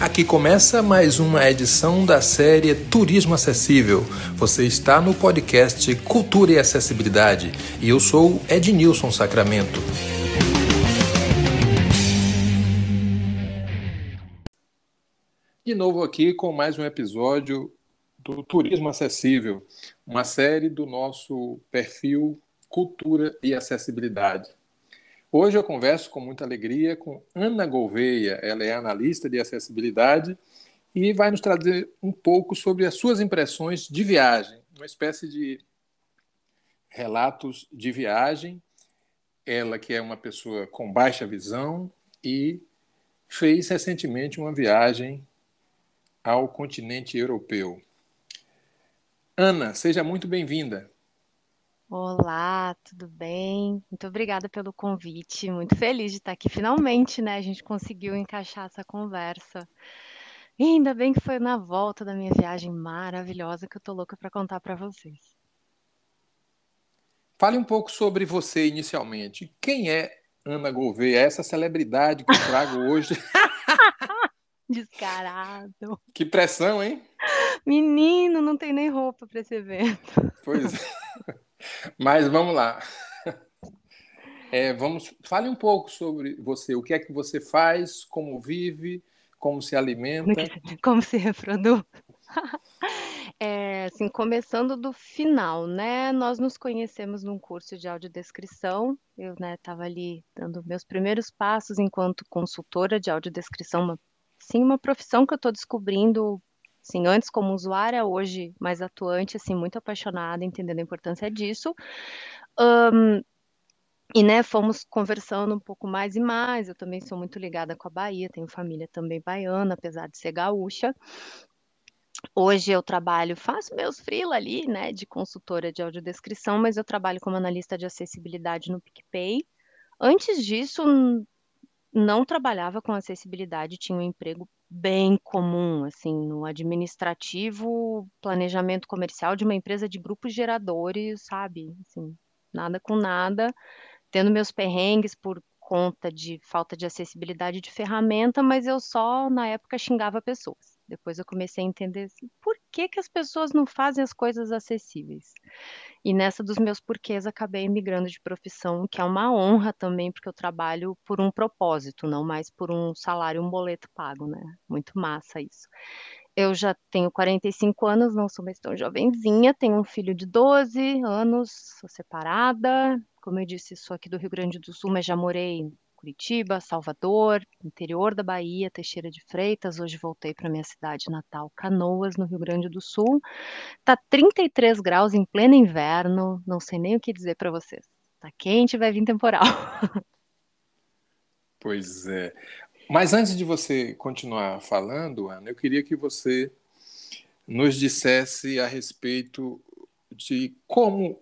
Aqui começa mais uma edição da série Turismo Acessível. Você está no podcast Cultura e Acessibilidade e eu sou Ednilson Sacramento. De novo aqui com mais um episódio do Turismo Acessível, uma série do nosso perfil Cultura e Acessibilidade. Hoje eu converso com muita alegria com Ana Gouveia, ela é analista de acessibilidade e vai nos trazer um pouco sobre as suas impressões de viagem, uma espécie de relatos de viagem. Ela que é uma pessoa com baixa visão e fez recentemente uma viagem ao continente europeu. Ana, seja muito bem-vinda. Olá, tudo bem? Muito obrigada pelo convite. Muito feliz de estar aqui. Finalmente, né? A gente conseguiu encaixar essa conversa. E ainda bem que foi na volta da minha viagem maravilhosa que eu tô louca para contar para vocês. Fale um pouco sobre você inicialmente. Quem é Ana Gouveia, essa celebridade que eu trago hoje? Descarado. Que pressão, hein? Menino, não tem nem roupa para esse evento. Pois é. Mas vamos lá. É, vamos, fale um pouco sobre você. O que é que você faz, como vive, como se alimenta. Como se reproduz. É, assim, começando do final, né? Nós nos conhecemos num curso de audiodescrição. Eu, né, estava ali dando meus primeiros passos enquanto consultora de audiodescrição, uma, sim, uma profissão que eu estou descobrindo Assim, antes como usuária, hoje mais atuante, assim, muito apaixonada, entendendo a importância disso. Um, e, né, fomos conversando um pouco mais e mais. Eu também sou muito ligada com a Bahia, tenho família também baiana, apesar de ser gaúcha. Hoje eu trabalho, faço meus freela ali, né, de consultora de audiodescrição, mas eu trabalho como analista de acessibilidade no PicPay. Antes disso, não trabalhava com acessibilidade, tinha um emprego bem comum, assim, no administrativo, planejamento comercial de uma empresa de grupos geradores, sabe? Assim, nada com nada, tendo meus perrengues por conta de falta de acessibilidade de ferramenta, mas eu só na época xingava pessoas. Depois eu comecei a entender assim, por que, que as pessoas não fazem as coisas acessíveis? E nessa dos meus porquês acabei migrando de profissão, que é uma honra também, porque eu trabalho por um propósito, não mais por um salário, um boleto pago, né? Muito massa isso. Eu já tenho 45 anos, não sou mais tão jovenzinha, tenho um filho de 12 anos, sou separada. Como eu disse, sou aqui do Rio Grande do Sul, mas já morei Curitiba, Salvador, interior da Bahia, Teixeira de Freitas. Hoje voltei para minha cidade natal, Canoas, no Rio Grande do Sul. Tá 33 graus em pleno inverno, não sei nem o que dizer para vocês. Tá quente, vai vir temporal. Pois é. Mas antes de você continuar falando, Ana, eu queria que você nos dissesse a respeito de como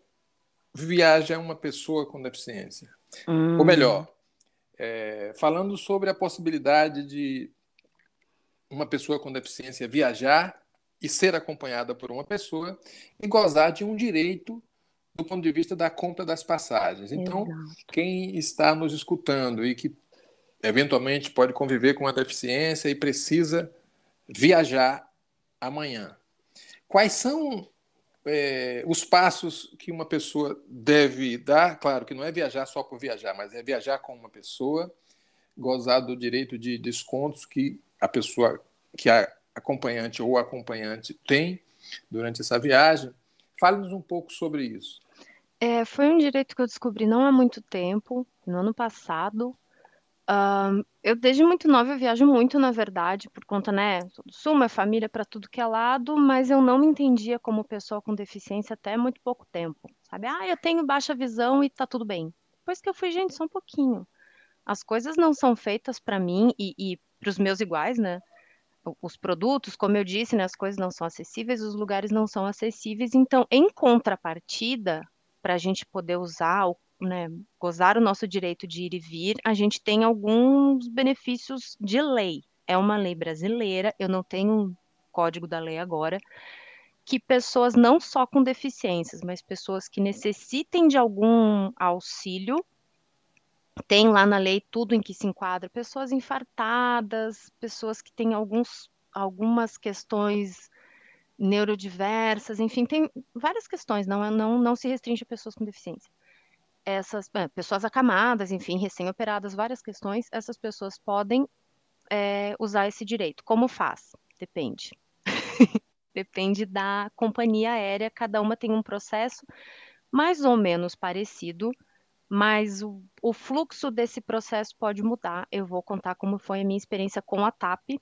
viaja uma pessoa com deficiência. Hum. Ou melhor, é, falando sobre a possibilidade de uma pessoa com deficiência viajar e ser acompanhada por uma pessoa e gozar de um direito do ponto de vista da compra das passagens. Então, Exato. quem está nos escutando e que eventualmente pode conviver com uma deficiência e precisa viajar amanhã, quais são é, os passos que uma pessoa deve dar, claro que não é viajar só por viajar, mas é viajar com uma pessoa, gozar do direito de descontos que a pessoa, que a acompanhante ou acompanhante tem durante essa viagem. Fale-nos um pouco sobre isso. É, foi um direito que eu descobri não há muito tempo, no ano passado, eu desde muito nova eu viajo muito, na verdade, por conta, né, do sul, minha família para tudo que é lado, mas eu não me entendia como pessoa com deficiência até muito pouco tempo, sabe? Ah, eu tenho baixa visão e tá tudo bem. Depois que eu fui, gente, só um pouquinho. As coisas não são feitas para mim e, e para os meus iguais, né? Os produtos, como eu disse, né, as coisas não são acessíveis, os lugares não são acessíveis. Então, em contrapartida, para a gente poder usar o né, gozar o nosso direito de ir e vir, a gente tem alguns benefícios de lei. É uma lei brasileira, eu não tenho um código da lei agora, que pessoas não só com deficiências, mas pessoas que necessitem de algum auxílio tem lá na lei tudo em que se enquadra, pessoas infartadas, pessoas que têm alguns, algumas questões neurodiversas, enfim, tem várias questões, não, é, não, não se restringe a pessoas com deficiência. Essas é, pessoas acamadas, enfim, recém-operadas, várias questões, essas pessoas podem é, usar esse direito. Como faz? Depende. Depende da companhia aérea, cada uma tem um processo mais ou menos parecido, mas o, o fluxo desse processo pode mudar. Eu vou contar como foi a minha experiência com a TAP.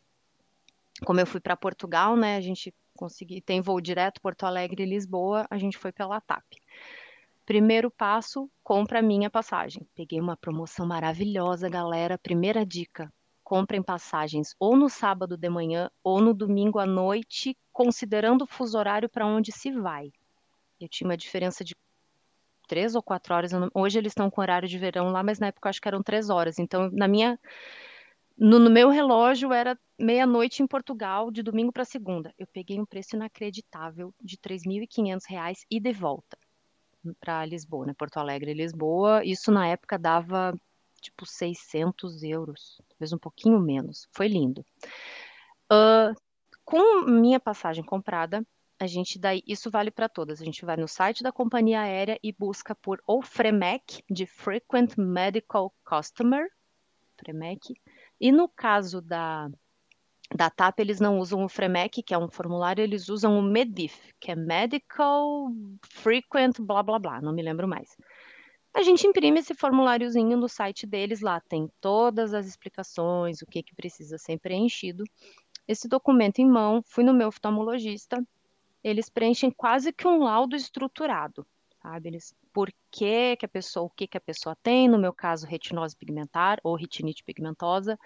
Como eu fui para Portugal, né? A gente consegui, tem voo direto Porto Alegre e Lisboa, a gente foi pela TAP. Primeiro passo, compra minha passagem. Peguei uma promoção maravilhosa, galera. Primeira dica: comprem passagens ou no sábado de manhã ou no domingo à noite, considerando o fuso horário para onde se vai. Eu tinha uma diferença de três ou quatro horas. Hoje eles estão com horário de verão lá, mas na época eu acho que eram três horas. Então, na minha. No, no meu relógio era meia-noite em Portugal, de domingo para segunda. Eu peguei um preço inacreditável de R$ 3.500 e de volta para Lisboa, né? Porto Alegre e Lisboa. Isso na época dava tipo 600 euros, talvez um pouquinho menos. Foi lindo. Uh, com minha passagem comprada, a gente daí, isso vale para todas. A gente vai no site da companhia aérea e busca por ou FREMEC, de Frequent Medical Customer, FREMEC, e no caso da, da TAP, eles não usam o FREMEC, que é um formulário, eles usam o MEDIF, que é Medical Frequent blá blá blá, não me lembro mais. A gente imprime esse formuláriozinho no site deles, lá tem todas as explicações, o que, que precisa ser preenchido. Esse documento em mão, fui no meu oftalmologista, eles preenchem quase que um laudo estruturado, sabe? Eles, por que, que a pessoa, o que, que a pessoa tem, no meu caso, retinose pigmentar ou retinite pigmentosa,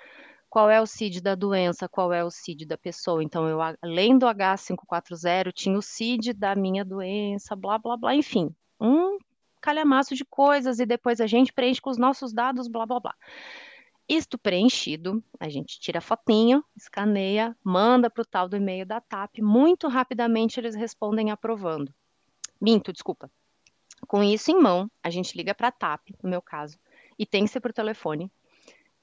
qual é o CID da doença, qual é o CID da pessoa. Então, eu, além do H540, tinha o CID da minha doença, blá, blá, blá, enfim, um calhamaço de coisas, e depois a gente preenche com os nossos dados, blá, blá, blá. Isto preenchido, a gente tira fotinho, escaneia, manda para o tal do e-mail da TAP. Muito rapidamente eles respondem aprovando. Minto, desculpa. Com isso em mão, a gente liga para a TAP, no meu caso, e tem que ser por telefone.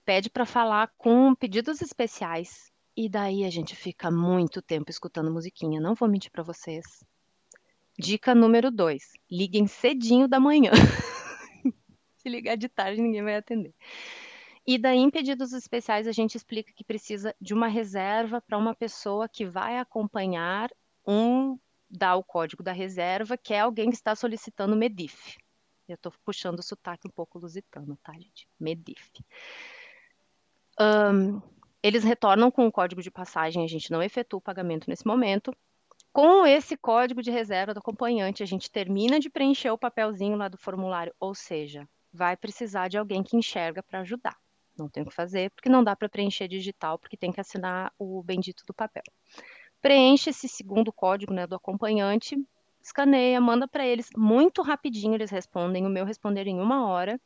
Pede para falar com pedidos especiais. E daí a gente fica muito tempo escutando musiquinha. Não vou mentir para vocês. Dica número dois: liguem cedinho da manhã. Se ligar de tarde, ninguém vai atender. E daí, em pedidos especiais, a gente explica que precisa de uma reserva para uma pessoa que vai acompanhar um, dá o código da reserva, que é alguém que está solicitando Medif. Eu estou puxando o sotaque um pouco lusitano, tá, gente? Medif. Um, eles retornam com o código de passagem, a gente não efetua o pagamento nesse momento. Com esse código de reserva do acompanhante, a gente termina de preencher o papelzinho lá do formulário, ou seja, vai precisar de alguém que enxerga para ajudar não tem o que fazer, porque não dá para preencher digital, porque tem que assinar o bendito do papel. Preenche esse segundo código né, do acompanhante, escaneia, manda para eles muito rapidinho, eles respondem, o meu responder em uma hora.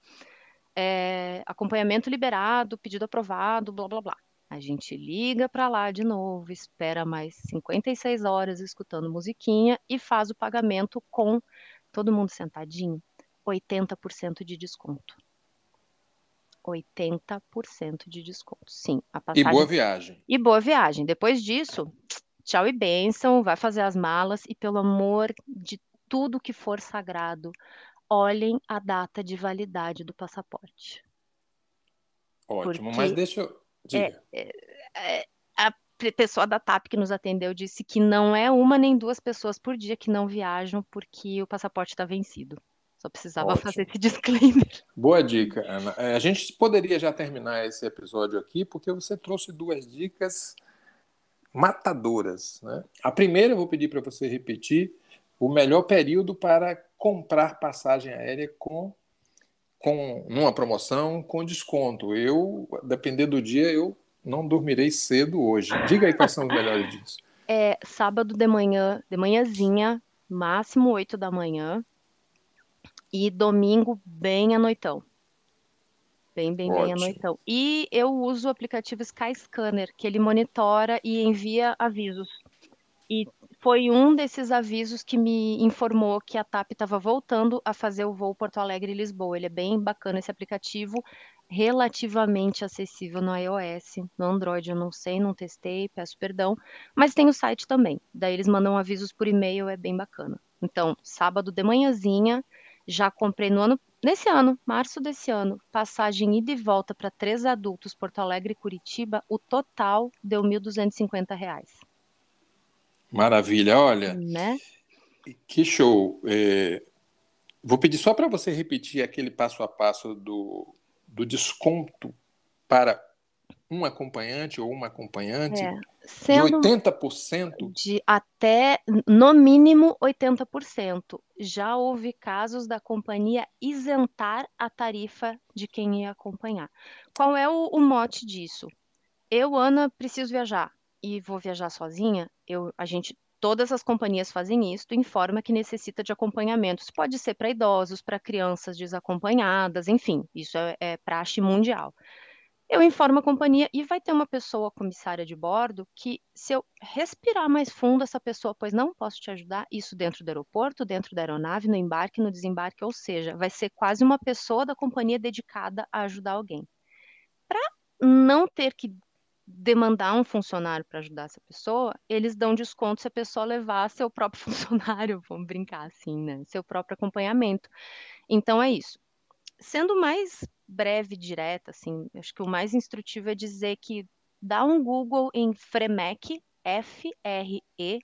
É, acompanhamento liberado, pedido aprovado, blá blá blá. A gente liga para lá de novo, espera mais 56 horas escutando musiquinha e faz o pagamento com todo mundo sentadinho, 80% de desconto. 80% de desconto. Sim, a passagem. E boa viagem. E boa viagem. Depois disso, tchau e bênção, vai fazer as malas e pelo amor de tudo que for sagrado, olhem a data de validade do passaporte. Ótimo, Porque mas deixa eu. Diga. É, é, é, a pessoa da TAP que nos atendeu disse que não é uma nem duas pessoas por dia que não viajam porque o passaporte está vencido. Só precisava Ótimo. fazer esse disclaimer. Boa dica, Ana. É, a gente poderia já terminar esse episódio aqui, porque você trouxe duas dicas matadoras. Né? A primeira, eu vou pedir para você repetir, o melhor período para comprar passagem aérea com, com numa promoção com desconto. Eu, dependendo do dia, eu não dormirei cedo hoje. Diga aí quais são os melhores dias. É sábado de manhã, de manhãzinha, máximo 8 da manhã, e domingo, bem à noitão. Bem, bem, Ótimo. bem à noitão. E eu uso o aplicativo Skyscanner, que ele monitora e envia avisos. E foi um desses avisos que me informou que a TAP estava voltando a fazer o voo Porto Alegre-Lisboa. Ele é bem bacana esse aplicativo, relativamente acessível no iOS. No Android eu não sei, não testei, peço perdão, mas tem o site também. Daí eles mandam avisos por e-mail, é bem bacana. Então, sábado de manhãzinha, já comprei no ano, nesse ano, março desse ano, passagem ida e volta para três adultos, Porto Alegre Curitiba, o total deu R$ 1.250. Maravilha, olha. Né? Que show. É, vou pedir só para você repetir aquele passo a passo do, do desconto para um acompanhante ou uma acompanhante É, sendo de 80%. de até, no mínimo, 80%. Já houve casos da companhia isentar a tarifa de quem ia acompanhar. Qual é o, o mote disso? Eu, Ana, preciso viajar e vou viajar sozinha. Eu, a gente, todas as companhias fazem isso, informa que necessita de acompanhamento. Isso pode ser para idosos, para crianças desacompanhadas, enfim, isso é, é praxe mundial. Eu informo a companhia e vai ter uma pessoa comissária de bordo que, se eu respirar mais fundo, essa pessoa, pois não posso te ajudar, isso dentro do aeroporto, dentro da aeronave, no embarque, no desembarque, ou seja, vai ser quase uma pessoa da companhia dedicada a ajudar alguém. Para não ter que demandar um funcionário para ajudar essa pessoa, eles dão desconto se a pessoa levar seu próprio funcionário, vamos brincar assim, né? Seu próprio acompanhamento. Então é isso. Sendo mais breve e direta, assim, acho que o mais instrutivo é dizer que dá um Google em Fremec, F-R-E,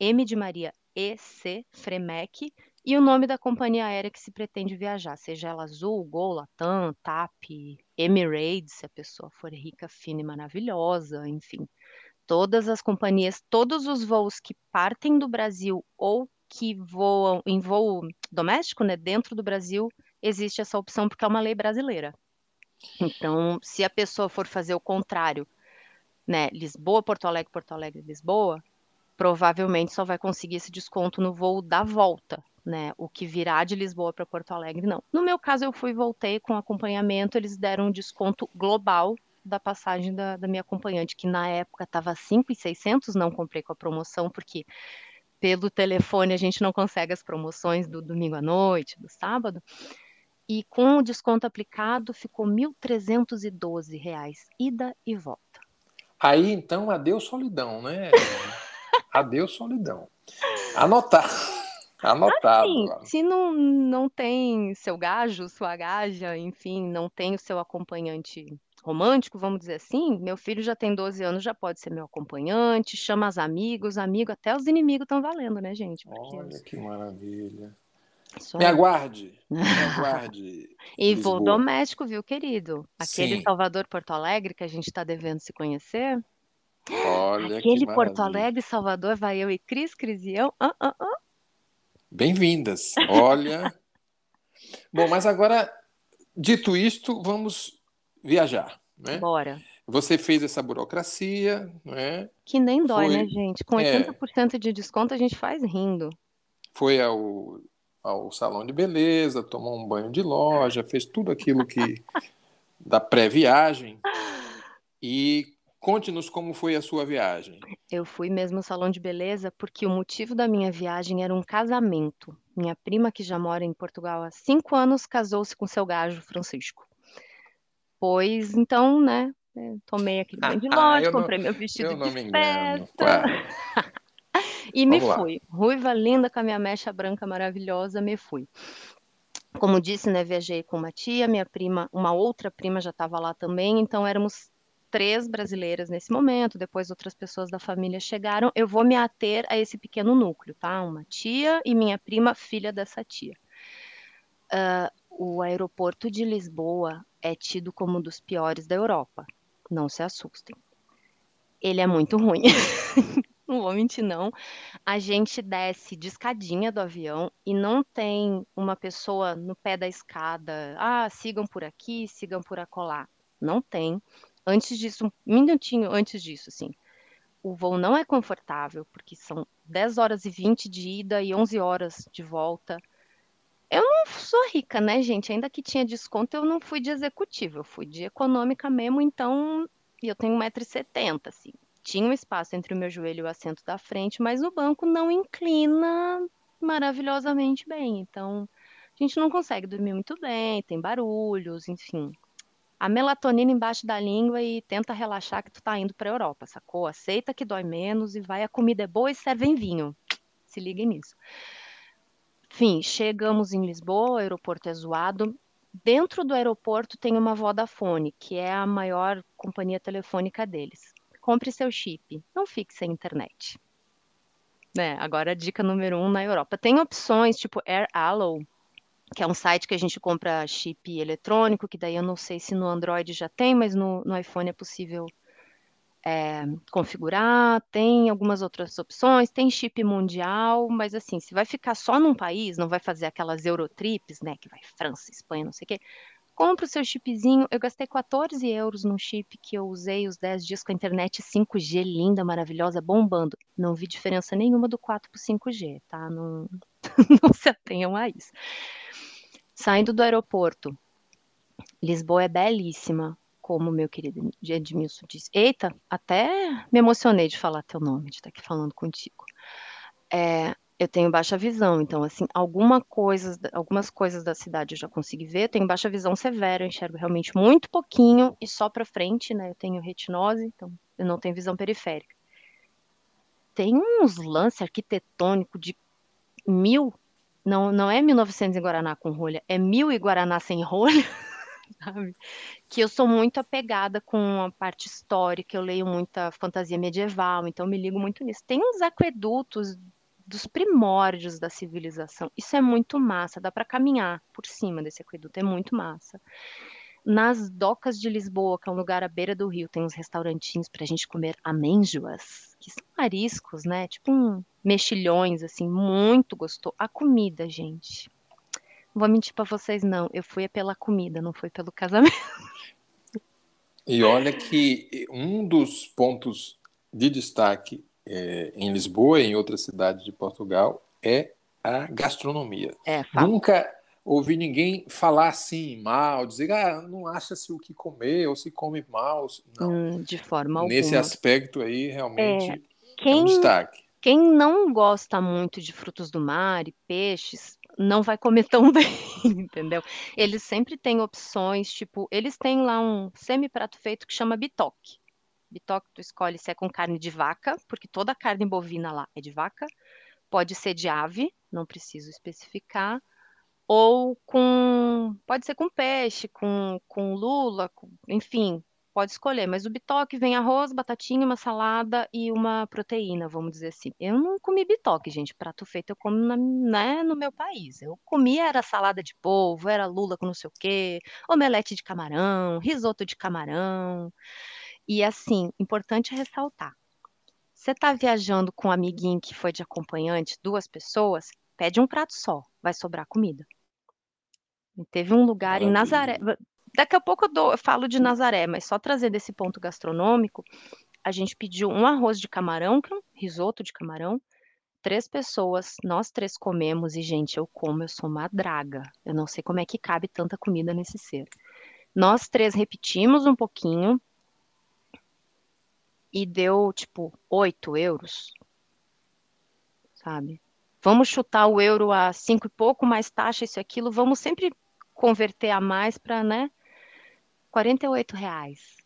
M de Maria, E-C, Fremec, e o nome da companhia aérea que se pretende viajar, seja ela Azul, Gol, Latam, TAP, Emirates, se a pessoa for rica, fina e maravilhosa, enfim. Todas as companhias, todos os voos que partem do Brasil ou que voam em voo doméstico, né, dentro do Brasil, existe essa opção porque é uma lei brasileira. Então, se a pessoa for fazer o contrário, né, Lisboa, Porto Alegre, Porto Alegre, Lisboa, provavelmente só vai conseguir esse desconto no voo da volta, né? O que virá de Lisboa para Porto Alegre, não. No meu caso, eu fui e voltei com acompanhamento, eles deram um desconto global da passagem da, da minha acompanhante, que na época estava 5,600, não comprei com a promoção, porque pelo telefone a gente não consegue as promoções do domingo à noite, do sábado. E com o desconto aplicado ficou R$ 1.312, ida e volta. Aí então, adeus solidão, né? adeus solidão. Anotar. Anotado. Assim, se não, não tem seu gajo, sua gaja, enfim, não tem o seu acompanhante romântico, vamos dizer assim, meu filho já tem 12 anos, já pode ser meu acompanhante, chama as amigos, amigo, até os inimigos estão valendo, né, gente? Porque Olha que maravilha. só- Me aguarde. Me aguarde. E voo doméstico, viu, querido? Aquele Sim. Salvador-Porto Alegre que a gente está devendo se conhecer. Olha que Aquele Porto. Alegre, Salvador, vai eu e Cris, Cris e eu. Ah, ah, ah. Bem-vindas. Olha. Bom, mas agora, dito isto, vamos viajar, né? Bora. Você fez essa burocracia, né? Que nem dói, Foi- né, gente? Com é. 80% de desconto a gente faz rindo. Foi ao, ao salão de beleza, tomou um banho de loja, fez tudo aquilo que da pré-viagem. E conte-nos como foi a sua viagem. Eu fui mesmo no salão de beleza porque o motivo da minha viagem era um casamento. Minha prima, que já mora em Portugal há cinco anos, casou-se com seu gajo Francisco. Pois então, né? eh, Tomei aquele banho de Ah, loja, não- comprei meu vestido não de me festa e me Vamos lá. fui. Ruiva linda com a minha mecha branca maravilhosa, me fui. Como disse, né? Viajei com uma tia, minha prima, uma outra prima já estava lá também, então éramos três brasileiras nesse momento, depois outras pessoas da família chegaram. Eu vou me ater a esse pequeno núcleo, tá? Uma tia e minha prima, filha dessa tia. Ah, o aeroporto de Lisboa é tido como um dos piores da Europa. Não se assustem. Ele é muito ruim. Não vou mentir, não. A gente desce de escadinha do avião e não tem uma pessoa no pé da escada. Ah, sigam por aqui, sigam por acolá. Não tem. Antes disso, um minutinho antes disso, assim. O voo não é confortável, porque são 10 horas e 20 de ida e 11 horas de volta. Eu não sou rica, né, gente? Ainda que tinha desconto, eu não fui de executivo, eu fui de econômica mesmo, então. E eu tenho 1,70m, assim. tinha um espaço entre o meu joelho e o assento da frente, mas o banco não inclina maravilhosamente bem. Então, a gente não consegue dormir muito bem, tem barulhos, enfim. A melatonina embaixo da língua e tenta relaxar que tu tá indo pra Europa, sacou? Aceita que dói menos e vai, a comida é boa e servem vinho. Se liguem nisso. Enfim, chegamos em Lisboa, o aeroporto é zoado. Dentro do aeroporto tem uma Vodafone, que é a maior companhia telefônica deles. Compre seu chip, não fique sem internet. Né? Agora, dica número um na Europa. Tem opções tipo Air Allo, que é um site que a gente compra chip eletrônico, que daí eu não sei se no Android já tem, mas no, no iPhone é possível é, configurar, tem algumas outras opções, tem chip mundial, mas assim, se vai ficar só num país, não vai fazer aquelas Eurotrips, né, que vai França, Espanha, não sei o quê, compra o seu chipzinho, eu gastei 14 euros num chip que eu usei os 10 dias com a internet 5G linda, maravilhosa, bombando, não vi diferença nenhuma do 4 para 5G, tá, não, não se atenham a isso. Saindo do aeroporto, Lisboa é belíssima, como meu querido Edmilson disse. Eita, até me emocionei de falar teu nome, de estar aqui falando contigo. É, eu tenho baixa visão, então, assim, alguma coisas, algumas coisas da cidade eu já consegui ver. Eu tenho baixa visão severa, eu enxergo realmente muito pouquinho e só para frente, né? Eu tenho retinose, então eu não tenho visão periférica. Tem uns lances arquitetônicos de mil não, não é 1900 em Guaraná com rolha, é mil em Guaraná sem rolha, sabe? Que eu sou muito apegada com a parte histórica, eu leio muita fantasia medieval, então me ligo muito nisso. Tem uns aquedutos dos primórdios da civilização. Isso é muito massa, dá para caminhar por cima desse aqueduto, é muito massa. Nas docas de Lisboa, que é um lugar à beira do rio, tem uns restaurantinhos para a gente comer amênjoas, que são mariscos, né? Tipo um mexilhões, assim, muito gostoso. A comida, gente. Não vou mentir para vocês, não. Eu fui pela comida, não foi pelo casamento. E olha que um dos pontos de destaque é, em Lisboa e em outras cidades de Portugal é a gastronomia. É, Nunca ouvi ninguém falar assim mal, dizer ah, não acha-se o que comer ou se come mal. Não. Hum, de forma alguma. Nesse aspecto aí, realmente é, quem, é um destaque. Quem não gosta muito de frutos do mar e peixes, não vai comer tão bem, entendeu? Eles sempre têm opções, tipo, eles têm lá um semi-prato feito que chama bitoque. Bitoque tu escolhe se é com carne de vaca, porque toda a carne bovina lá é de vaca. Pode ser de ave, não preciso especificar ou com, pode ser com peixe, com, com lula, com, enfim, pode escolher, mas o bitoque vem arroz, batatinha, uma salada e uma proteína, vamos dizer assim. Eu não comi bitoque, gente, prato feito eu como na, né, no meu país. Eu comi era salada de polvo, era lula com não sei o quê, omelete de camarão, risoto de camarão. E assim, importante ressaltar. Você está viajando com um amiguinho que foi de acompanhante, duas pessoas, pede um prato só, vai sobrar comida. Teve um lugar Maravilha. em Nazaré. Daqui a pouco eu, dou, eu falo de Nazaré, mas só trazendo esse ponto gastronômico, a gente pediu um arroz de camarão, que é um risoto de camarão. Três pessoas, nós três comemos e, gente, eu como, eu sou uma draga. Eu não sei como é que cabe tanta comida nesse ser. Nós três repetimos um pouquinho e deu, tipo, oito euros, sabe? Vamos chutar o euro a cinco e pouco, mais taxa, isso e aquilo. Vamos sempre converter a mais para, né? 48 reais.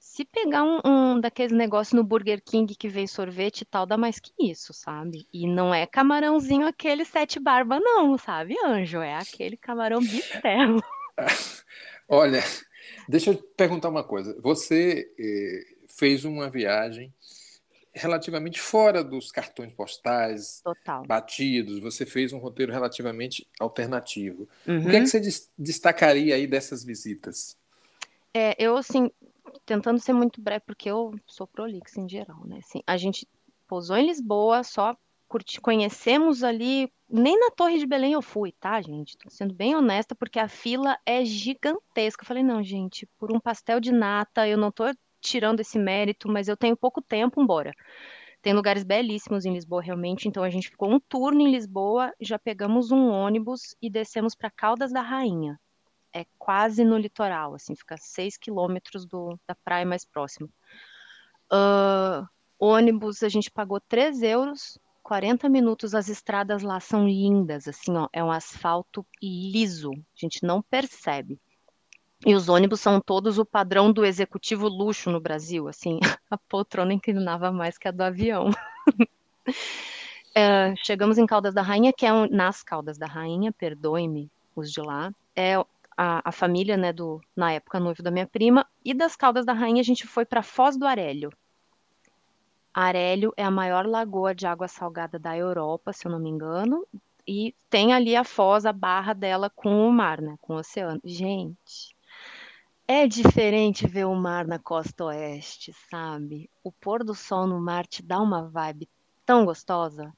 Se pegar um, um daqueles negócios no Burger King que vem sorvete e tal, dá mais que isso, sabe? E não é camarãozinho aquele sete barba, não, sabe, Anjo? É aquele camarão bistelo. Olha, deixa eu perguntar uma coisa. Você eh, fez uma viagem relativamente fora dos cartões postais Total. batidos, você fez um roteiro relativamente alternativo. Uhum. O que é que você destacaria aí dessas visitas? É, eu, assim, tentando ser muito breve, porque eu sou prolixa em geral, né? Assim, a gente pousou em Lisboa, só curti, conhecemos ali, nem na Torre de Belém eu fui, tá, gente? Tô sendo bem honesta, porque a fila é gigantesca. Eu falei, não, gente, por um pastel de nata, eu não tô tirando esse mérito, mas eu tenho pouco tempo, embora. Tem lugares belíssimos em Lisboa, realmente. Então a gente ficou um turno em Lisboa, já pegamos um ônibus e descemos para Caldas da Rainha. É quase no litoral, assim, fica seis quilômetros do, da praia mais próxima. Uh, ônibus, a gente pagou 3 euros, 40 minutos. As estradas lá são lindas, assim, ó, é um asfalto liso, a gente não percebe. E os ônibus são todos o padrão do executivo luxo no Brasil, assim, a poltrona inclinava mais que a do avião. é, chegamos em Caldas da Rainha, que é um, nas Caldas da Rainha, perdoe-me os de lá, é a, a, família, né, do, na época, noivo da minha prima, e das Caldas da Rainha a gente foi para Foz do Arélio. Arélio é a maior lagoa de água salgada da Europa, se eu não me engano, e tem ali a foz, a barra dela com o mar, né, com o oceano. Gente, é diferente ver o mar na costa oeste, sabe? O pôr do sol no mar te dá uma vibe tão gostosa.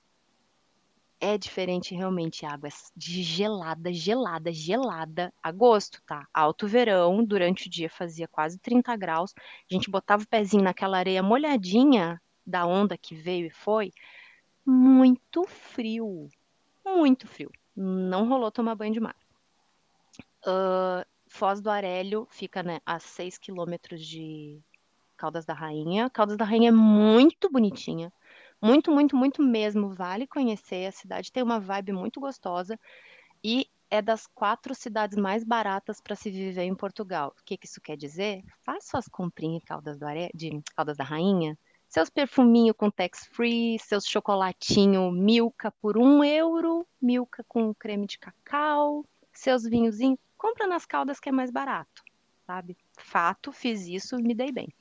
É diferente realmente, água de gelada, gelada, gelada. Agosto, tá? Alto verão, durante o dia fazia quase 30 graus. A gente botava o pezinho naquela areia molhadinha da onda que veio e foi. Muito frio. Muito frio. Não rolou tomar banho de mar. Uh, Foz do Arélio fica né, a 6 quilômetros de Caldas da Rainha. Caldas da Rainha é muito bonitinha. Muito, muito, muito mesmo. Vale conhecer. A cidade tem uma vibe muito gostosa. E é das quatro cidades mais baratas para se viver em Portugal. O que, que isso quer dizer? Faça suas comprinhas Caldas do Are... de Caldas da Rainha. Seus perfuminhos com tax-free, seus chocolatinho Milka por um euro, Milka com creme de cacau, seus vinhozinhos compra nas caldas que é mais barato, sabe? Fato, fiz isso, me dei bem.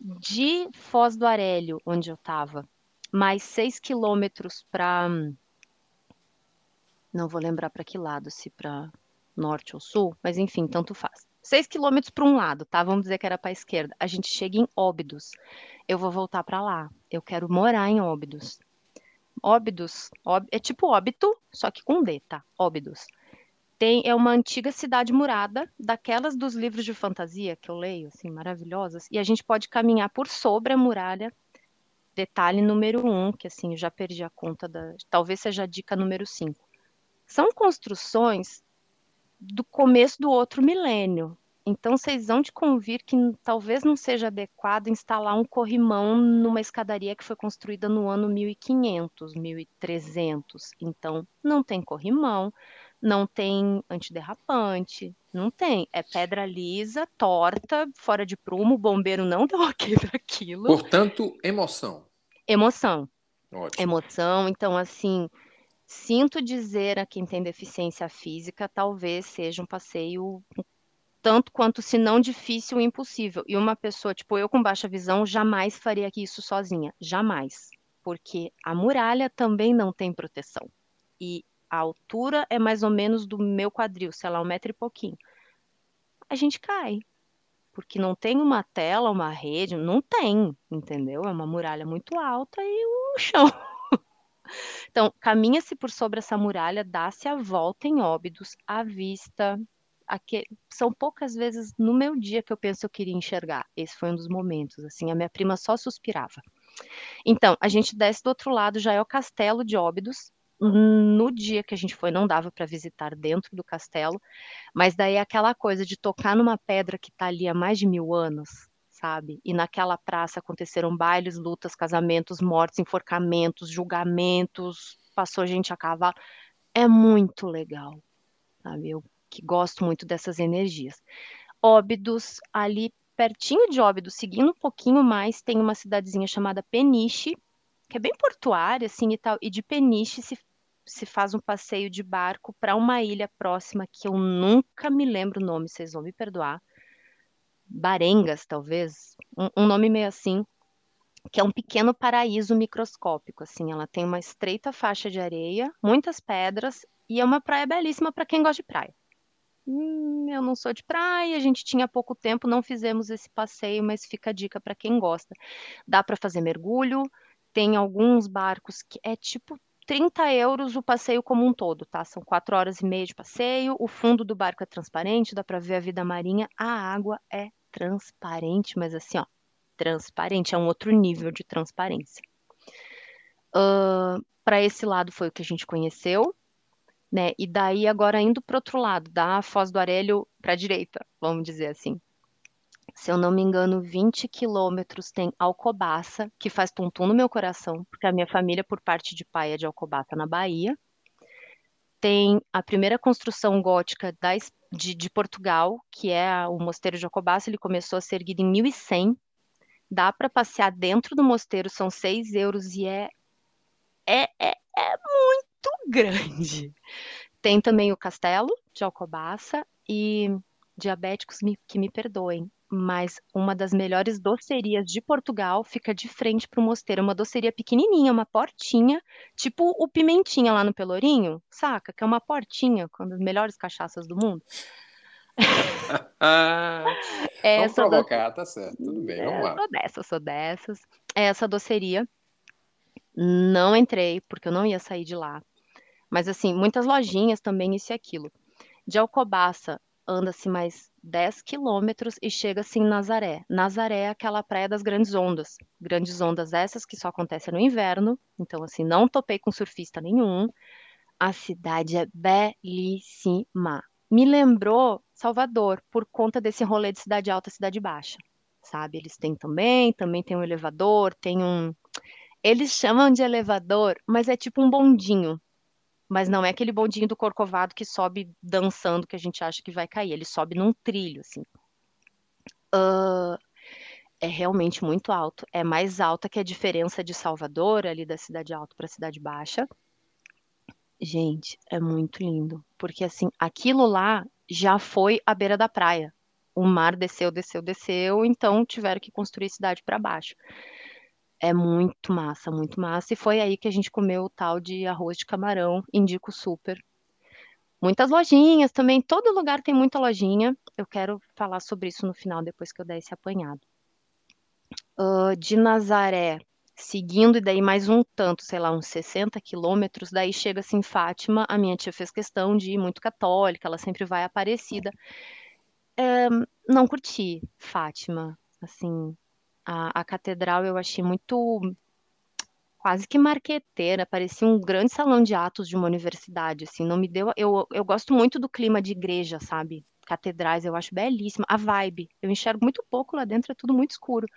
De Foz do Arélio, onde eu estava, mais seis quilômetros para. Não vou lembrar para que lado, se para norte ou sul, mas enfim, tanto faz. Seis quilômetros para um lado, tá? Vamos dizer que era para a esquerda. A gente chega em Óbidos. Eu vou voltar para lá. Eu quero morar em Óbidos. Óbidos é tipo óbito, só que com D, tá? Óbidos tem é uma antiga cidade murada, daquelas dos livros de fantasia que eu leio, assim, maravilhosas, e a gente pode caminhar por sobre a muralha. Detalhe número um, que assim, eu já perdi a conta da. Talvez seja a dica número cinco. São construções do começo do outro milênio. Então, vocês vão de convir que talvez não seja adequado instalar um corrimão numa escadaria que foi construída no ano 1500, 1300. Então, não tem corrimão, não tem antiderrapante, não tem. É pedra lisa, torta, fora de prumo, o bombeiro não deu ok para aquilo. Portanto, emoção. Emoção. Ótimo. Emoção, então assim, sinto dizer a quem tem deficiência física, talvez seja um passeio tanto quanto se não difícil impossível. E uma pessoa, tipo eu com baixa visão, jamais faria isso sozinha, jamais, porque a muralha também não tem proteção. E a altura é mais ou menos do meu quadril, sei lá, um metro e pouquinho. A gente cai. Porque não tem uma tela, uma rede, não tem, entendeu? É uma muralha muito alta e o chão. Então, caminha-se por sobre essa muralha, dá-se a volta em Óbidos, à vista. Aqui, são poucas vezes no meu dia que eu penso que eu queria enxergar. Esse foi um dos momentos, assim, a minha prima só suspirava. Então, a gente desce do outro lado, já é o castelo de Óbidos, no dia que a gente foi, não dava para visitar dentro do castelo, mas daí é aquela coisa de tocar numa pedra que está ali há mais de mil anos, sabe? E naquela praça aconteceram bailes, lutas, casamentos, mortes, enforcamentos, julgamentos, passou gente a cavalo. É muito legal, sabe? Eu que gosto muito dessas energias. Óbidos, ali pertinho de Óbidos, seguindo um pouquinho mais, tem uma cidadezinha chamada Peniche, que é bem portuária, assim, e tal, e de Peniche se, se faz um passeio de barco para uma ilha próxima que eu nunca me lembro o nome, vocês vão me perdoar. Barengas, talvez, um, um nome meio assim, que é um pequeno paraíso microscópico, assim, ela tem uma estreita faixa de areia, muitas pedras, e é uma praia belíssima para quem gosta de praia. Hum, eu não sou de praia, a gente tinha pouco tempo, não fizemos esse passeio, mas fica a dica para quem gosta. Dá para fazer mergulho, tem alguns barcos que é tipo 30 euros o passeio como um todo, tá? São quatro horas e meia de passeio. O fundo do barco é transparente, dá para ver a vida marinha. A água é transparente, mas assim, ó, transparente, é um outro nível de transparência. Uh, para esse lado foi o que a gente conheceu, né? E daí agora indo para outro lado, da Foz do Arelho para a direita, vamos dizer assim. Se eu não me engano, 20 quilômetros tem Alcobaça, que faz tum-tum no meu coração, porque a minha família, por parte de pai, é de Alcobaça, na Bahia. Tem a primeira construção gótica da, de, de, Portugal, que é o Mosteiro de Alcobaça. Ele começou a ser erguido em 1100. Dá para passear dentro do mosteiro, são 6 euros e é, é, é, é muito grande. Tem também o Castelo de Alcobaça e diabéticos me, que me perdoem, mas uma das melhores docerias de Portugal fica de frente para o mosteiro. Uma doceria pequenininha, uma portinha, tipo o Pimentinha lá no Pelourinho, saca? Que é uma portinha com as melhores cachaças do mundo. vamos provocar, do... tá certo, tudo bem, vamos lá. É, sou dessas, sou dessas. Essa doceria, não entrei, porque eu não ia sair de lá. Mas, assim, muitas lojinhas também, isso e aquilo. De Alcobaça, anda-se mais 10 quilômetros e chega-se em Nazaré. Nazaré é aquela praia das grandes ondas. Grandes ondas essas que só acontecem no inverno. Então, assim, não topei com surfista nenhum. A cidade é belíssima. Me lembrou Salvador, por conta desse rolê de cidade alta, cidade baixa. Sabe? Eles têm também, também tem um elevador, tem um. Eles chamam de elevador, mas é tipo um bondinho. Mas não é aquele bondinho do Corcovado que sobe dançando que a gente acha que vai cair. Ele sobe num trilho, assim. Uh, é realmente muito alto. É mais alta que a diferença de Salvador, ali da cidade alta para a cidade baixa. Gente, é muito lindo. Porque, assim, aquilo lá já foi à beira da praia. O mar desceu, desceu, desceu, então tiveram que construir cidade para baixo. É muito massa, muito massa. E foi aí que a gente comeu o tal de arroz de camarão, indico super. Muitas lojinhas também, todo lugar tem muita lojinha. Eu quero falar sobre isso no final, depois que eu der esse apanhado. Uh, de Nazaré, seguindo, e daí mais um tanto, sei lá, uns 60 quilômetros, daí chega-se em Fátima. A minha tia fez questão de ir muito católica, ela sempre vai Aparecida. Não curti Fátima, assim, a, a catedral eu achei muito quase que marqueteira, parecia um grande salão de atos de uma universidade, assim, não me deu, eu, eu gosto muito do clima de igreja, sabe? Catedrais, eu acho belíssima, a vibe, eu enxergo muito pouco lá dentro, é tudo muito escuro,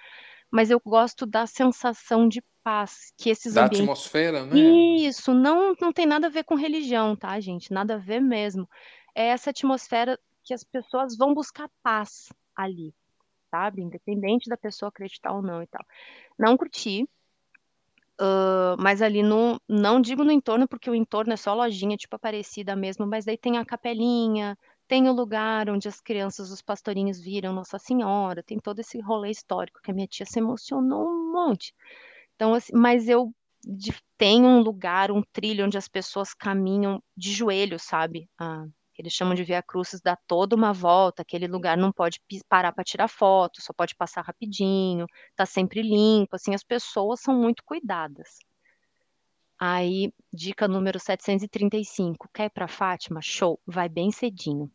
mas eu gosto da sensação de paz que esses da ambientes... atmosfera, né? Isso, não, não tem nada a ver com religião, tá, gente? Nada a ver mesmo. É essa atmosfera que as pessoas vão buscar paz ali, sabe? Independente da pessoa acreditar ou não e tal. Não curti, uh, mas ali no, não digo no entorno, porque o entorno é só lojinha, tipo Aparecida mesmo, mas daí tem a capelinha, tem o lugar onde as crianças, os pastorinhos viram Nossa Senhora, tem todo esse rolê histórico que a minha tia se emocionou um monte. Então, assim, mas eu de, tem um lugar, um trilho onde as pessoas caminham de joelhos, sabe? Eles chamam de Via Crucis, dá toda uma volta, aquele lugar não pode parar para tirar foto, só pode passar rapidinho, tá sempre limpo, assim, as pessoas são muito cuidadas. Aí, dica número 735, quer ir para Fátima? Show, vai bem cedinho.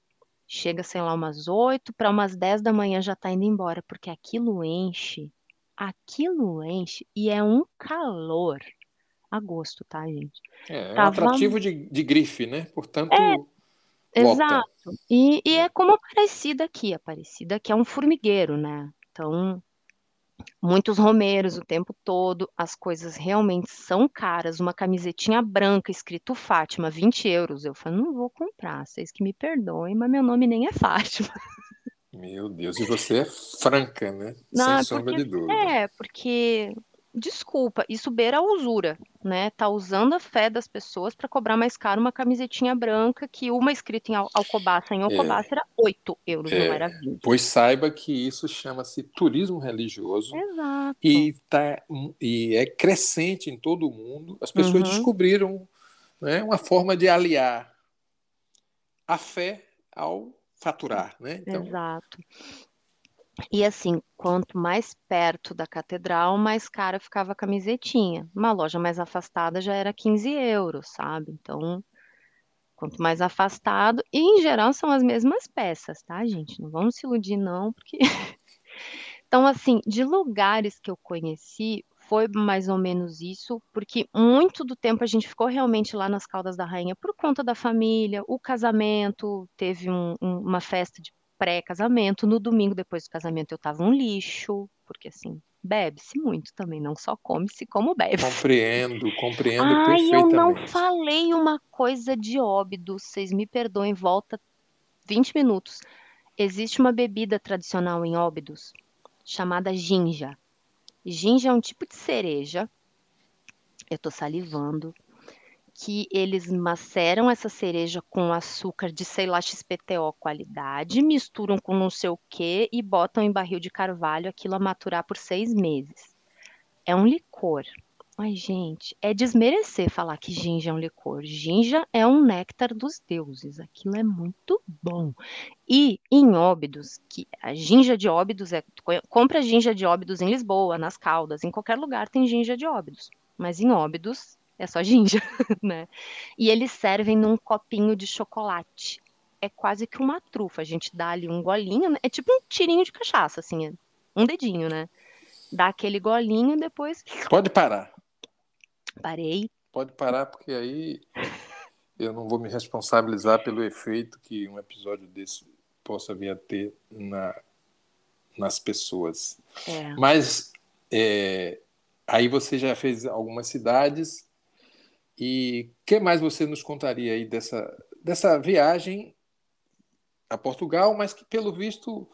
Chega, sei lá, umas 8 para umas 10 da manhã já tá indo embora, porque aquilo enche, aquilo enche e é um calor. Agosto, tá, gente? É, é um atrativo de, de grife, né? Portanto, é, Exato. E, e é como Aparecida aqui. Aparecida que é um formigueiro, né? Então, muitos romeiros o tempo todo, as coisas realmente são caras. Uma camisetinha branca escrito Fátima, 20 euros. Eu falei, não vou comprar, vocês que me perdoem, mas meu nome nem é Fátima. Meu Deus, e você é franca, né? Não, Sem sombra porque, de dúvida. É, porque desculpa, isso beira a usura, né? Tá usando a fé das pessoas para cobrar mais caro uma camisetinha branca que uma escrita em Alcobaça em é. Alcobaça é, era 8 euros, é, não era 20. Pois saiba que isso chama-se turismo religioso. Exato. E, tá, e é crescente em todo o mundo. As pessoas uhum. descobriram né, uma forma de aliar a fé ao faturar, né? Então, Exato. E assim, quanto mais perto da catedral, mais cara ficava a camisetinha. Uma loja mais afastada já era 15 euros, sabe? Então, quanto mais afastado, e em geral são as mesmas peças, tá, gente? Não vamos se iludir, não, porque. então, assim, de lugares que eu conheci, foi mais ou menos isso, porque muito do tempo a gente ficou realmente lá nas Caldas da Rainha por conta da família, o casamento, teve um, um, uma festa de pré-casamento. No domingo, depois do casamento, eu tava um lixo, porque assim, bebe-se muito também, não só come-se como bebe. Compreendo, compreendo Ai, perfeitamente. eu não falei uma coisa de óbidos, vocês me perdoem, volta 20 minutos. Existe uma bebida tradicional em Óbidos chamada ginja. Ginja é um tipo de cereja, eu tô salivando, que eles maceram essa cereja com açúcar de, sei lá, XPTO qualidade, misturam com não sei o quê e botam em barril de carvalho aquilo a maturar por seis meses. É um licor. Ai, gente, é desmerecer falar que ginja é um licor. Ginja é um néctar dos deuses. Aquilo é muito bom. E em Óbidos, que a ginja de Óbidos é. Compra ginja de Óbidos em Lisboa, nas Caldas, em qualquer lugar tem ginja de Óbidos. Mas em Óbidos é só ginja, né? E eles servem num copinho de chocolate. É quase que uma trufa. A gente dá ali um golinho, né? é tipo um tirinho de cachaça, assim, é um dedinho, né? Dá aquele golinho e depois. Pode parar. Parei. Pode parar, porque aí eu não vou me responsabilizar pelo efeito que um episódio desse possa vir a ter na, nas pessoas. É. Mas é, aí você já fez algumas cidades e o que mais você nos contaria aí dessa, dessa viagem a Portugal, mas que pelo visto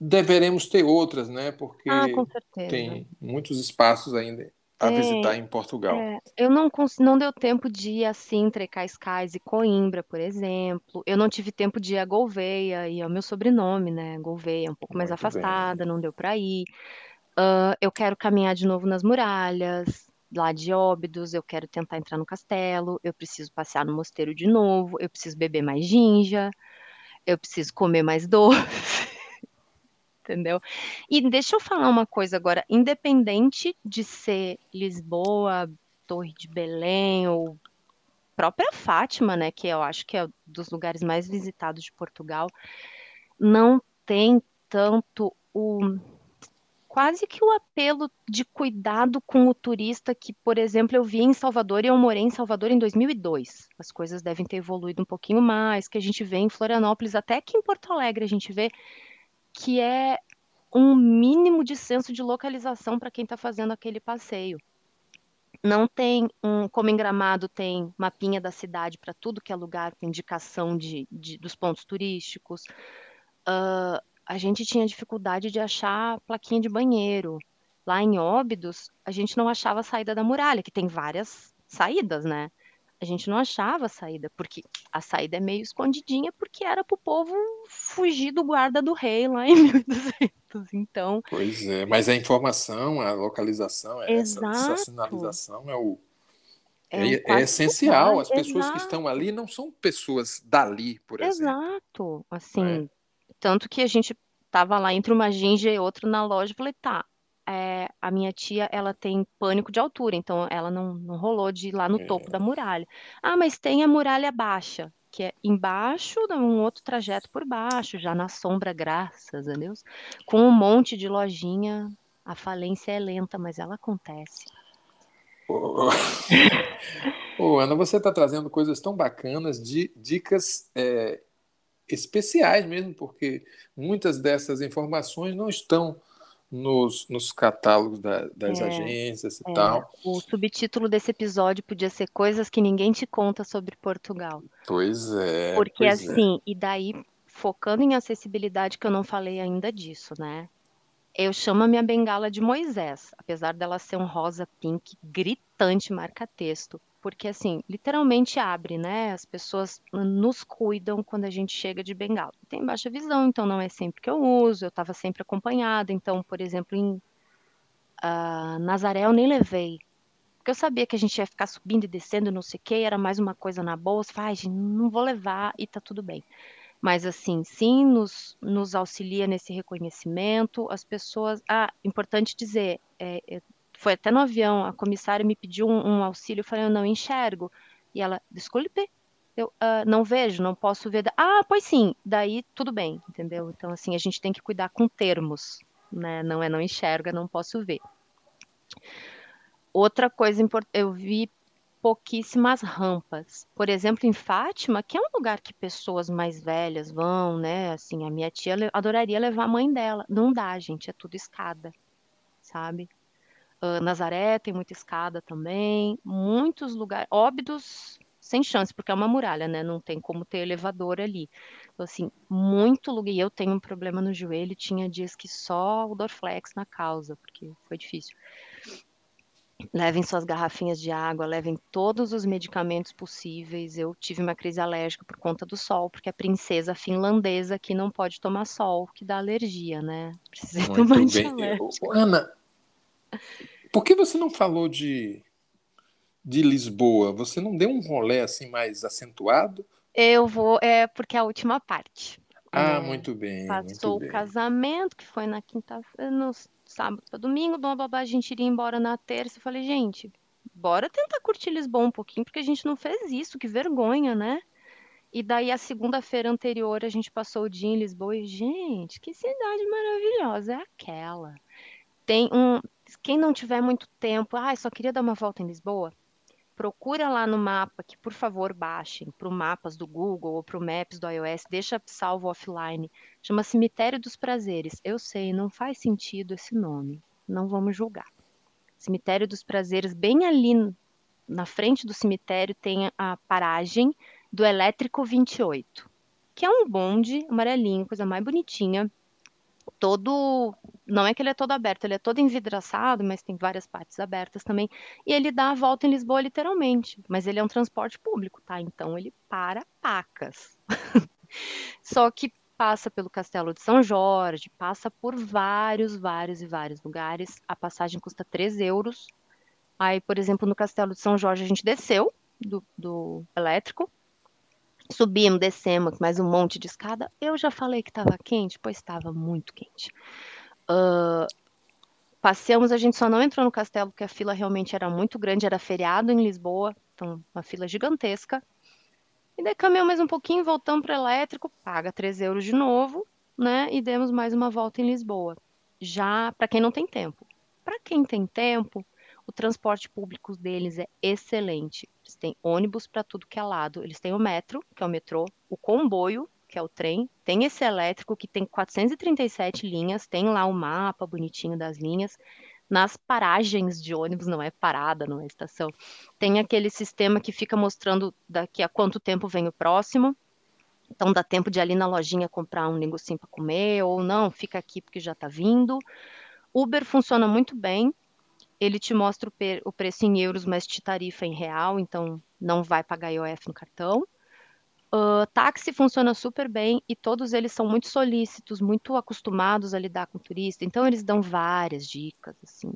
deveremos ter outras, né? Porque Ah, com certeza. tem muitos espaços ainda a Tem. visitar em Portugal. É, eu não, não deu tempo de ir assim entre Cascais e Coimbra, por exemplo. Eu não tive tempo de ir a Gouveia, e é o meu sobrenome, né? Gouveia, é um pouco mais Muito bem. afastada, não deu para ir. Ah, eu quero caminhar de novo nas muralhas, lá de Óbidos, eu quero tentar entrar no castelo, eu preciso passear no mosteiro de novo, eu preciso beber mais ginja, eu preciso comer mais doce. Entendeu? E deixa eu falar uma coisa agora, independente de ser Lisboa, Torre de Belém ou própria Fátima, né, que eu acho que é dos lugares mais visitados de Portugal, não tem tanto o quase que o apelo de cuidado com o turista que, por exemplo, eu vi em Salvador e eu morei em Salvador em 2002. As coisas devem ter evoluído um pouquinho mais, que a gente vê em Florianópolis, até que em Porto Alegre a gente vê que é um mínimo de senso de localização para quem está fazendo aquele passeio. Não tem um, como em Gramado tem mapinha da cidade para tudo que é lugar, com indicação de, de- dos pontos turísticos. Ah, a gente tinha dificuldade de achar plaquinha de banheiro. Lá em Óbidos, a gente não achava a saída da muralha, que tem várias saídas, né? A gente não achava a saída, porque a saída é meio escondidinha, porque era para o povo fugir do guarda do rei lá em 1200. Então, Pois é, mas a informação, a localização, essa, essa Exato. sinalização é o é é, é essencial. que As pessoas que exato. estão ali não são pessoas dali, por exemplo. Exato, assim, tanto que a gente tava lá entre uma ginja e outra na loja, falei, tá, é, a minha tia, ela tem pânico de altura, então ela não, não rolou de ir lá no É. topo da muralha. Ah, mas tem a muralha baixa, que é embaixo, um outro trajeto por baixo, já na sombra, graças a Deus, com um monte de lojinha, a falência é lenta, mas ela acontece. Ô, ô, Ana, você está trazendo coisas tão bacanas, de dicas é, especiais mesmo, porque muitas dessas informações não estão nos, nos catálogos da- das É, agências e É, tal. o subtítulo desse episódio podia ser Coisas que ninguém te conta sobre Portugal. Pois é, Porque pois é. assim, e daí focando em acessibilidade, que eu não falei ainda disso, né? Eu chamo a minha bengala de Moisés, apesar dela ser um rosa pink gritante marca-texto. Porque assim, literalmente abre, né? As pessoas nos cuidam quando a gente chega de bengala. Tem baixa visão, então não é sempre que eu uso, eu estava sempre acompanhada. Então, por exemplo, em ah, Nazaré eu nem levei. Porque eu sabia que a gente ia ficar subindo e descendo, não sei o que, era mais uma coisa na bolsa. Ai, gente, não vou levar e tá tudo bem. Mas assim, sim, nos, nos auxilia nesse reconhecimento. As pessoas. Ah, importante dizer, é, é, foi até no avião, a comissária me pediu um, um auxílio, eu falei, eu não enxergo. E ela, desculpe, eu "Ah, não vejo, não posso ver. Ah, pois sim, daí tudo bem, entendeu? Então, assim, a gente tem que cuidar com termos, né? Não é não enxerga, não posso ver. Outra coisa importante, eu vi pouquíssimas rampas. Por exemplo, em Fátima, que é um lugar que pessoas mais velhas vão, né? Assim, a minha tia adoraria levar a mãe dela. Não dá, gente, é tudo escada, sabe? Uh, Nazaré tem muita escada também. Muitos lugares. Óbidos sem chance, porque é uma muralha, né? Não tem como ter elevador ali. Então, assim, muito lugar. E eu tenho um problema no joelho, tinha dias que só o Dorflex na causa, porque foi difícil. Levem suas garrafinhas de água, levem todos os medicamentos possíveis. Eu tive uma crise alérgica por conta do sol, porque a princesa finlandesa que não pode tomar sol, que dá alergia, né? Precisa tomar bem. Ana, por que você não falou de de Lisboa, você não deu um rolê assim mais acentuado? Eu vou, é porque é a última parte. Ah, é, muito bem. Passou muito bem. o casamento, que foi na quinta-feira, no sábado para domingo, blá, blá, blá, a gente iria embora na terça. Eu falei, gente, bora tentar curtir Lisboa um pouquinho, porque a gente não fez isso, que vergonha, né? E daí a segunda-feira anterior a gente passou o dia em Lisboa e, gente, que cidade maravilhosa é aquela. Tem um. Quem não tiver muito tempo, ah, só queria dar uma volta em Lisboa, procura lá no mapa, que por favor baixem para o Mapas do Google ou para o Maps do iOS, deixa salvo offline. Chama Cemitério dos Prazeres. Eu sei, não faz sentido esse nome. Não vamos julgar. Cemitério dos Prazeres, bem ali na frente do cemitério, tem a paragem do Elétrico 28, que é um bonde amarelinho, coisa mais bonitinha, todo. Não é que ele é todo aberto, ele é todo envidraçado, mas tem várias partes abertas também. E ele dá a volta em Lisboa, literalmente. Mas ele é um transporte público, tá? Então ele para pacas. Só que passa pelo Castelo de São Jorge, passa por vários, vários e vários lugares. A passagem custa 3 euros. Aí, por exemplo, no Castelo de São Jorge a gente desceu do, do elétrico, Subimos, descemos, mais um monte de escada. Eu já falei que estava quente, pois estava muito quente. Uh, passeamos, a gente só não entrou no castelo porque a fila realmente era muito grande, era feriado em Lisboa, então uma fila gigantesca. E daí caminhamos mais um pouquinho, voltamos para elétrico, paga 3 euros de novo, né? E demos mais uma volta em Lisboa. Já para quem não tem tempo. Para quem tem tempo, o transporte público deles é excelente. Eles têm ônibus para tudo que é lado. Eles têm o metro, que é o metrô, o comboio, que é o trem, tem esse elétrico que tem 437 linhas, tem lá o mapa bonitinho das linhas. Nas paragens de ônibus, não é parada, não é estação, tem aquele sistema que fica mostrando daqui a quanto tempo vem o próximo. Então dá tempo de ali na lojinha comprar um negocinho para comer, ou não, fica aqui porque já está vindo. Uber funciona muito bem, ele te mostra o, o, preço em euros, mas te tarifa em real, então não vai pagar IOF no cartão. Uh, táxi funciona super bem e todos eles são muito solícitos, muito acostumados a lidar com turista, então eles dão várias dicas, assim.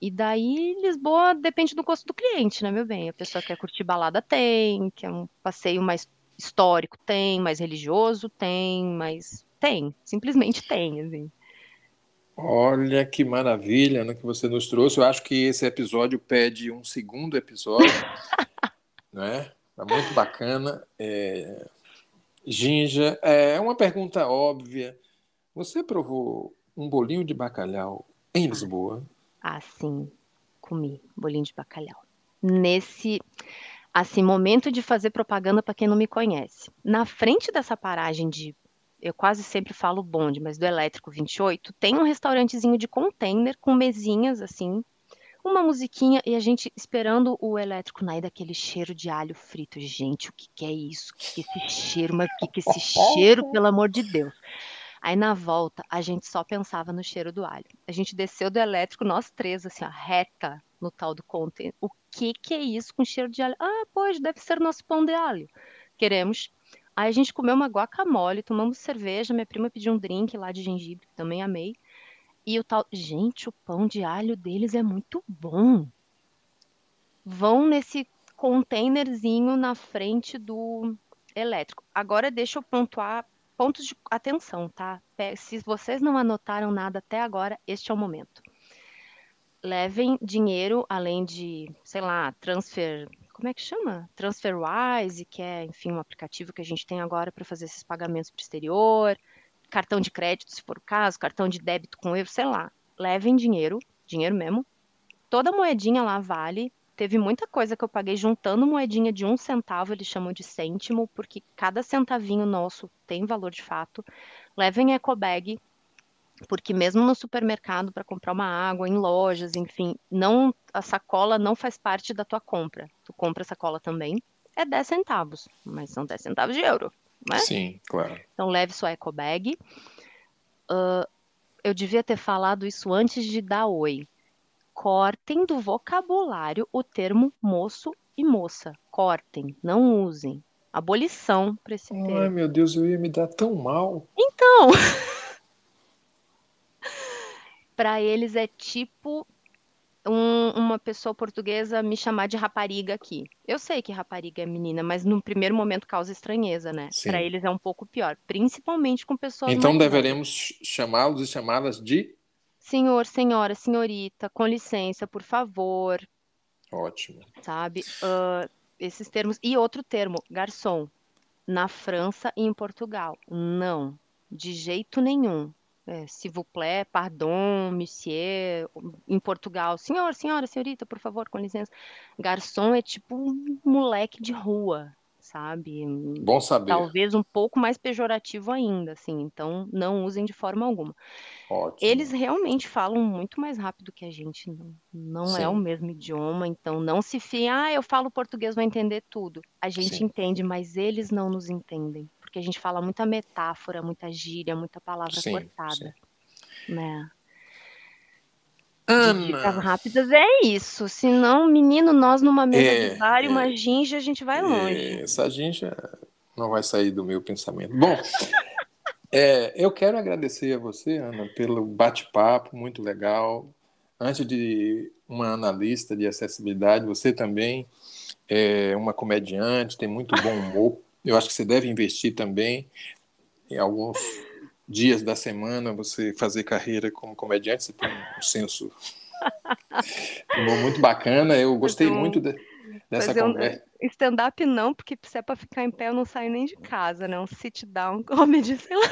E daí, Lisboa depende do gosto do cliente, né, meu bem? A pessoa quer curtir balada, tem, quer um passeio mais histórico, tem, mais religioso, tem, mas tem, simplesmente tem, assim. Olha que maravilha né, que você nos trouxe. Eu acho que esse episódio pede um segundo episódio. né? Tá muito bacana. É... Ginja, é uma pergunta óbvia. Você provou um bolinho de bacalhau em Lisboa? Ah, sim. Comi bolinho de bacalhau. Nesse assim momento de fazer propaganda para quem não me conhece. Na frente dessa paragem de eu quase sempre falo bonde, mas do elétrico 28, tem um restaurantezinho de container com mesinhas assim, uma musiquinha e a gente esperando o elétrico nair daquele cheiro de alho frito. Gente, o que, que é isso? O que, que é esse cheiro? Mas o que, que é esse cheiro, pelo amor de Deus? Aí na volta, a gente só pensava no cheiro do alho. A gente desceu do elétrico, nós três, assim, ó, reta no tal do container. O que que é isso com cheiro de alho? Ah, pois, deve ser nosso pão de alho. Queremos Aí a gente comeu uma guacamole, tomamos cerveja, minha prima pediu um drink lá de gengibre, que também amei. E o tal. Gente, o pão de alho deles é muito bom. Vão nesse containerzinho na frente do elétrico. Agora deixa eu pontuar pontos de atenção, tá? Se vocês não anotaram nada até agora, este é o momento. Levem dinheiro, além de, sei lá, transfer como é que chama? TransferWise, que é, enfim, um aplicativo que a gente tem agora para fazer esses pagamentos para o exterior, cartão de crédito, se for o caso, cartão de débito com euro, sei lá. Levem dinheiro, dinheiro mesmo. Toda moedinha lá vale teve muita coisa que eu paguei juntando moedinha de um centavo, eles chamam de cêntimo, porque cada centavinho nosso tem valor de fato. Levem ecobag, porque mesmo no supermercado para comprar uma água, em lojas, enfim, não a sacola não faz parte da tua compra. Tu compra a sacola também, é 10 centavos, mas são 10 centavos de euro, né? Sim, claro. Então leve sua ecobag. Uh, eu devia ter falado isso antes de dar oi. Cortem do vocabulário o termo moço e moça. Cortem, não usem. Abolição para esse termo. Ai, meu Deus, eu ia me dar tão mal. Então, para eles é tipo um, uma pessoa portuguesa me chamar de rapariga aqui. Eu sei que rapariga é menina, mas no primeiro momento causa estranheza, né? Para eles é um pouco pior, principalmente com pessoas. Então deveremos chamá-los e chamá-las de senhor, senhora, senhorita, com licença, por favor. Ótimo. Sabe? Uh, esses termos. E outro termo, garçom. Na França e em Portugal. Não, de jeito nenhum. É, s'il vous plaît, pardon, monsieur. Em Portugal, senhor, senhora, senhorita, por favor, com licença. Garçom é tipo um moleque de rua, sabe? Bom saber. Talvez um pouco mais pejorativo ainda, assim. Então, não usem de forma alguma. Ótimo. Eles realmente falam muito mais rápido que a gente. Não, não é o mesmo idioma, então não se fie, ah, eu falo português, vou entender tudo. A gente Sim. entende, mas eles não nos entendem. Porque a gente fala muita metáfora, muita gíria, muita palavra Sim, cortada. Sim. Né? Ana. Dicas rápidas é isso. Se não, menino, nós numa mesa é, de bar e é, uma ginja, a gente vai longe. É, essa ginja não vai sair do meu pensamento. Bom, é, eu quero agradecer a você, Ana, pelo bate-papo muito legal. Antes de uma analista de acessibilidade, você também é uma comediante, tem muito bom humor. Eu acho que você deve investir também em alguns dias da semana você fazer carreira como comediante, você tem um senso muito bacana. Eu gostei então, muito de, dessa conversa. Um stand-up não, porque se é para ficar em pé eu não saio nem de casa, né? Um sit-down comedy, sei lá.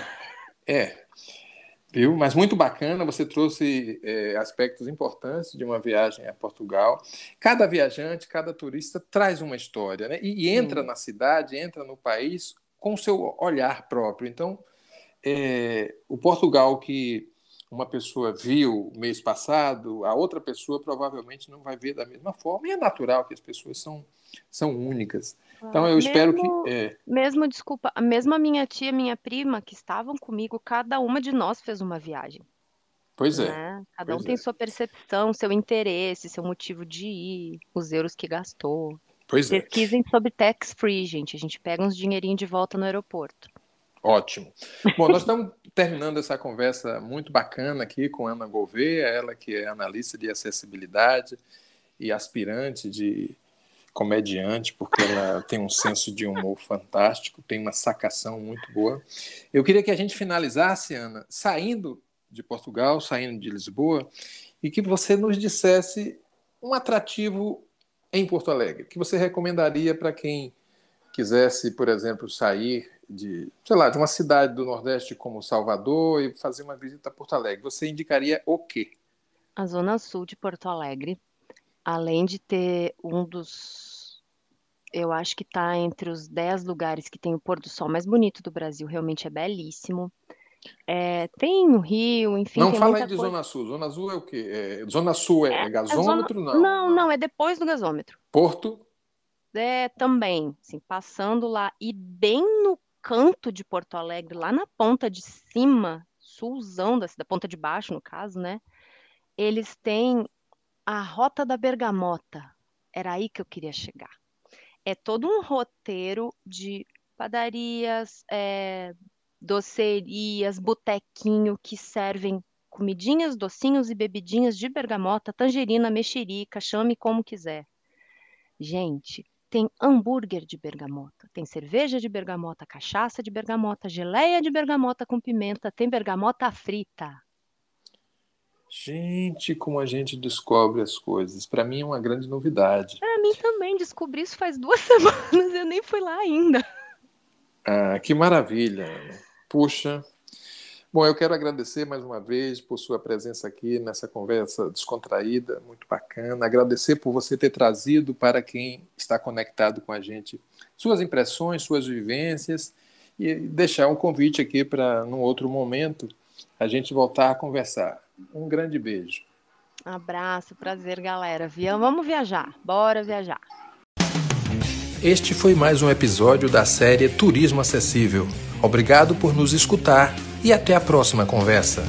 É, viu? Mas muito bacana, você trouxe é, aspectos importantes de uma viagem a Portugal. Cada viajante, cada turista traz uma história, né? E, e entra hum. na cidade, entra no país com o seu olhar próprio. Então, é, o Portugal que uma pessoa viu mês passado, a outra pessoa provavelmente não vai ver da mesma forma, e é natural que as pessoas são, são únicas. Então eu mesmo, espero que. É... Mesmo, desculpa, mesmo a minha tia, minha prima, que estavam comigo, cada uma de nós fez uma viagem. Pois é. Né? Cada pois um tem é. sua percepção, seu interesse, seu motivo de ir, os euros que gastou. Pois é. Pesquisem é. sobre tax free, gente. A gente pega uns dinheirinhos de volta no aeroporto. Ótimo. Bom, nós estamos terminando essa conversa muito bacana aqui com Ana Gouveia, ela que é analista de acessibilidade e aspirante de comediante, porque ela tem um senso de humor fantástico, tem uma sacação muito boa. Eu queria que a gente finalizasse, Ana, saindo de Portugal, saindo de Lisboa, e que você nos dissesse um atrativo em Porto Alegre, que você recomendaria para quem quisesse, por exemplo, sair de, sei lá, de uma cidade do Nordeste como Salvador e fazer uma visita a Porto Alegre, você indicaria o quê? A zona sul de Porto Alegre, além de ter um dos, eu acho que está entre os 10 lugares que tem o pôr do sol mais bonito do Brasil, realmente é belíssimo. É, tem o Rio, enfim. Não fala aí de coisa. Zona Sul. Zona Sul é o quê? É, zona Sul é, é, é gasômetro? Zona... Não. não, não, é depois do gasômetro. Porto? É, também, assim, passando lá e bem no canto de Porto Alegre, lá na ponta de cima, sulzão da, da ponta de baixo, no caso, né? Eles têm a Rota da Bergamota. Era aí que eu queria chegar. É todo um roteiro de padarias, é, docerias, botequinho que servem comidinhas, docinhos e bebidinhas de bergamota, tangerina, mexerica, chame como quiser. Gente, tem hambúrguer de bergamota, tem cerveja de bergamota, cachaça de bergamota, geleia de bergamota com pimenta, tem bergamota frita. Gente, como a gente descobre as coisas. Para mim é uma grande novidade. Para mim também, descobri isso faz duas semanas, eu nem fui lá ainda. Ah, que maravilha. Puxa, Bom, eu quero agradecer mais uma vez por sua presença aqui nessa conversa descontraída, muito bacana. Agradecer por você ter trazido para quem está conectado com a gente suas impressões, suas vivências e deixar um convite aqui para, num outro momento, a gente voltar a conversar. Um grande beijo. Abraço, prazer, galera. Vamos viajar, bora viajar. Este foi mais um episódio da série Turismo Acessível. Obrigado por nos escutar e até a próxima conversa.